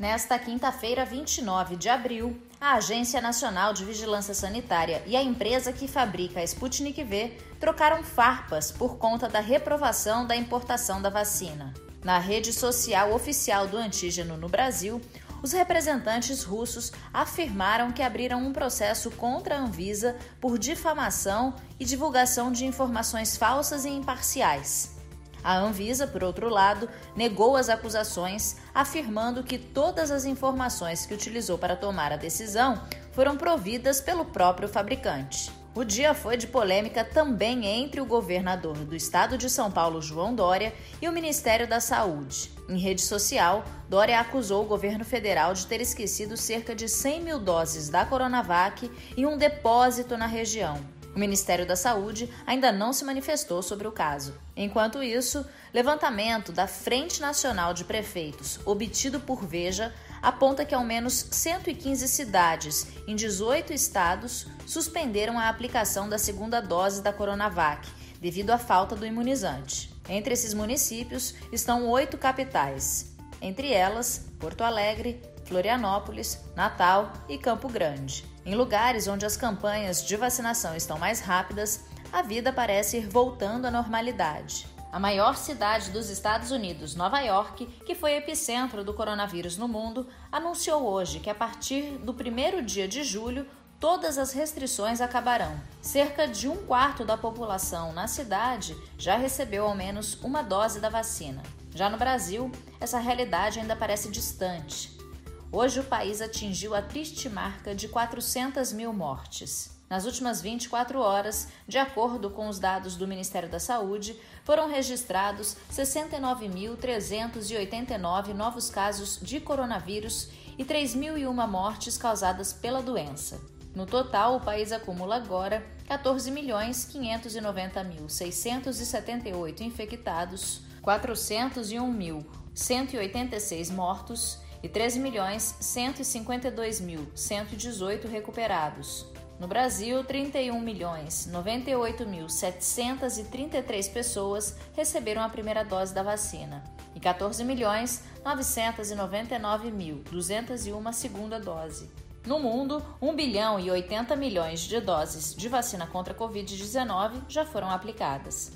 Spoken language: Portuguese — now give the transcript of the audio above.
Nesta quinta-feira, 29 de abril, a Agência Nacional de Vigilância Sanitária e a empresa que fabrica a Sputnik V trocaram farpas por conta da reprovação da importação da vacina. Na rede social oficial do antígeno no Brasil, os representantes russos afirmaram que abriram um processo contra a Anvisa por difamação e divulgação de informações falsas e imparciais. A Anvisa, por outro lado, negou as acusações, afirmando que todas as informações que utilizou para tomar a decisão foram providas pelo próprio fabricante. O dia foi de polêmica também entre o governador do estado de São Paulo, João Dória, e o Ministério da Saúde. Em rede social, Dória acusou o governo federal de ter esquecido cerca de 100 mil doses da Coronavac em um depósito na região. O Ministério da Saúde ainda não se manifestou sobre o caso. Enquanto isso, levantamento da Frente Nacional de Prefeitos, obtido por Veja, aponta que ao menos 115 cidades em 18 estados suspenderam a aplicação da segunda dose da Coronavac, devido à falta do imunizante. Entre esses municípios estão oito capitais, entre elas Porto Alegre, Florianópolis, Natal e Campo Grande. Em lugares onde as campanhas de vacinação estão mais rápidas, a vida parece ir voltando à normalidade. A maior cidade dos Estados Unidos, Nova York, que foi epicentro do coronavírus no mundo, anunciou hoje que a partir do primeiro dia de julho todas as restrições acabarão. Cerca de um quarto da população na cidade já recebeu ao menos uma dose da vacina. Já no Brasil, essa realidade ainda parece distante. Hoje o país atingiu a triste marca de 400 mil mortes. Nas últimas 24 horas, de acordo com os dados do Ministério da Saúde, foram registrados 69.389 novos casos de coronavírus e 3.001 mortes causadas pela doença. No total, o país acumula agora 14.590.678 infectados, 401.186 mortos e 13.152.118 recuperados. No Brasil, 31 milhões 98.733 pessoas receberam a primeira dose da vacina e 14 milhões 999.201 a segunda dose. No mundo, 1 bilhão e 80 milhões de doses de vacina contra a Covid-19 já foram aplicadas.